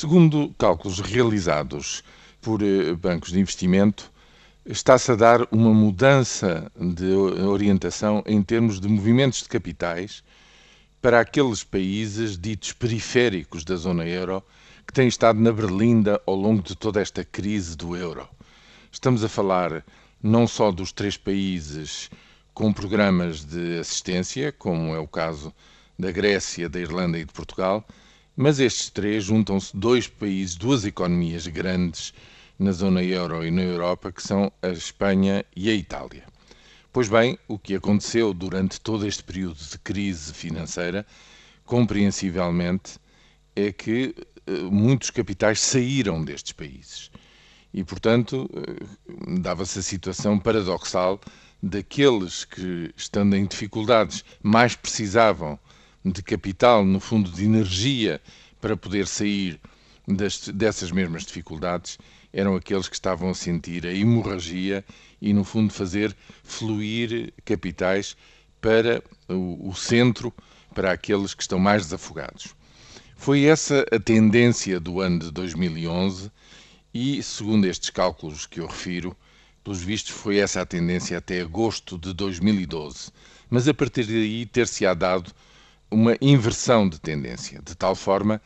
Segundo cálculos realizados por eh, bancos de investimento, está-se a dar uma mudança de orientação em termos de movimentos de capitais para aqueles países ditos periféricos da zona euro que têm estado na berlinda ao longo de toda esta crise do euro. Estamos a falar não só dos três países com programas de assistência, como é o caso da Grécia, da Irlanda e de Portugal, mas estes três juntam-se dois países, duas economias grandes na zona euro e na Europa, que são a Espanha e a Itália. Pois bem, o que aconteceu durante todo este período de crise financeira, compreensivelmente, é que eh, muitos capitais saíram destes países. E, portanto, eh, dava-se a situação paradoxal daqueles que, estando em dificuldades, mais precisavam de capital, no fundo de energia, para poder sair das, dessas mesmas dificuldades, eram aqueles que estavam a sentir a hemorragia e, no fundo, fazer fluir capitais para o, o centro, para aqueles que estão mais desafogados. Foi essa a tendência do ano de 2011 e, segundo estes cálculos que eu refiro, pelos vistos foi essa a tendência até agosto de 2012. Mas a partir daí ter-se-á dado uma inversão de tendência, de tal forma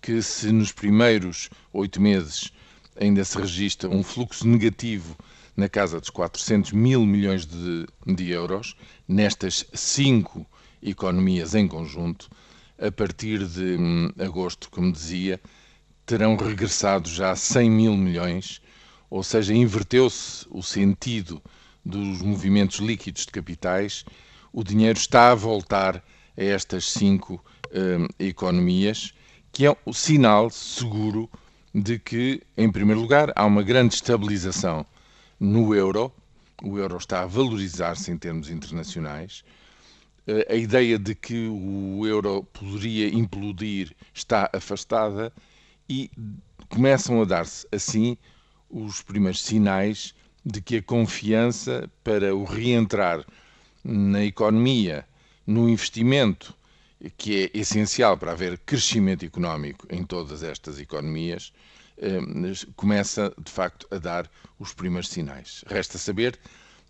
que se nos primeiros oito meses ainda se registra um fluxo negativo na casa dos 400 mil milhões de, de euros, nestas cinco economias em conjunto, a partir de hum, agosto, como dizia, terão regressado já a 100 mil milhões, ou seja, inverteu-se o sentido dos movimentos líquidos de capitais, o dinheiro está a voltar a estas cinco uh, economias, que é o sinal seguro de que, em primeiro lugar, há uma grande estabilização no euro, o euro está a valorizar-se em termos internacionais. Uh, a ideia de que o euro poderia implodir está afastada e começam a dar-se assim os primeiros sinais de que a confiança para o reentrar na economia no investimento, que é essencial para haver crescimento económico em todas estas economias, eh, começa de facto a dar os primeiros sinais. Resta saber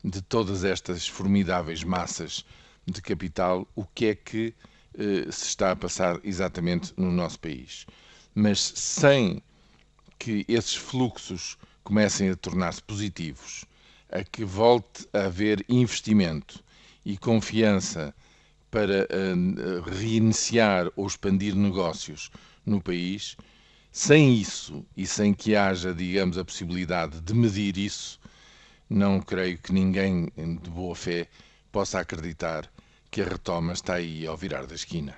de todas estas formidáveis massas de capital o que é que eh, se está a passar exatamente no nosso país. Mas sem que esses fluxos comecem a tornar-se positivos, a que volte a haver investimento e confiança para uh, reiniciar ou expandir negócios no país, sem isso e sem que haja, digamos, a possibilidade de medir isso, não creio que ninguém de boa fé possa acreditar que a retoma está aí ao virar da esquina.